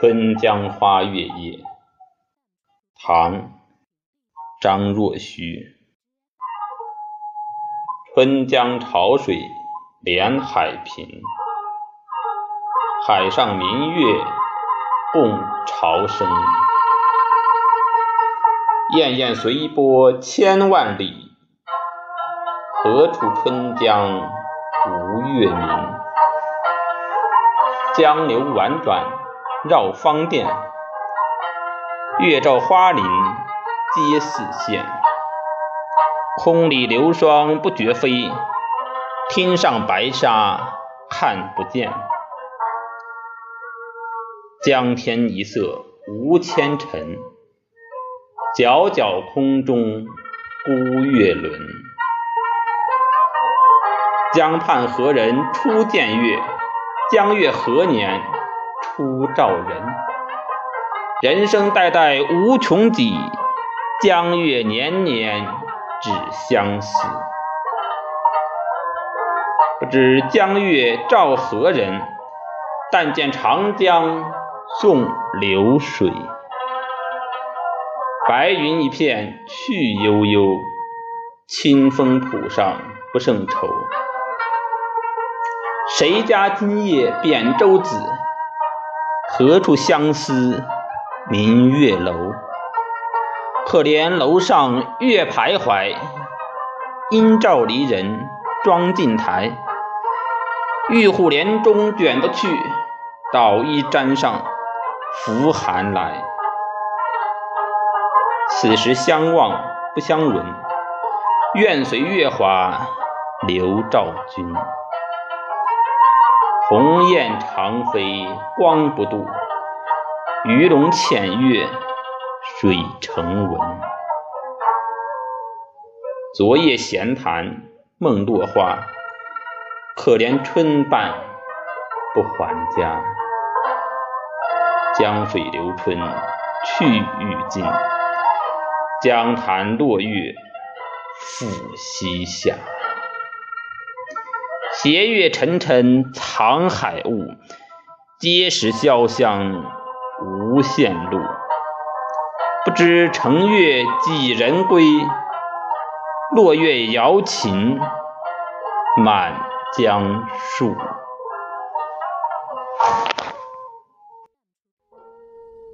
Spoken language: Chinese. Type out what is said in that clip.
春江花月夜，唐·张若虚。春江潮水连海平，海上明月共潮生。滟滟随波千万里，何处春江无月明？江流宛转。绕芳甸，月照花林皆似霰。空里流霜不觉飞，天上白沙看不见。江天一色无纤尘，皎皎空中孤月轮。江畔何人初见月？江月何年？初照人，人生代代无穷几，江月年年只相似。不知江月照何人？但见长江送流水。白云一片去悠悠，清风浦上不胜愁。谁家今夜扁舟子？何处相思明月楼？可怜楼上月徘徊，应照离人妆镜台。玉户帘中卷不去，捣衣砧上拂寒来。此时相望不相闻，愿随月华流照君。鸿雁长飞光不度，鱼龙潜跃水成文。昨夜闲谈梦落花，可怜春半不还家。江水流春去欲尽，江潭落月复西下。斜月沉沉藏海雾，碣石潇湘无限路。不知乘月几人归？落月摇情满江树。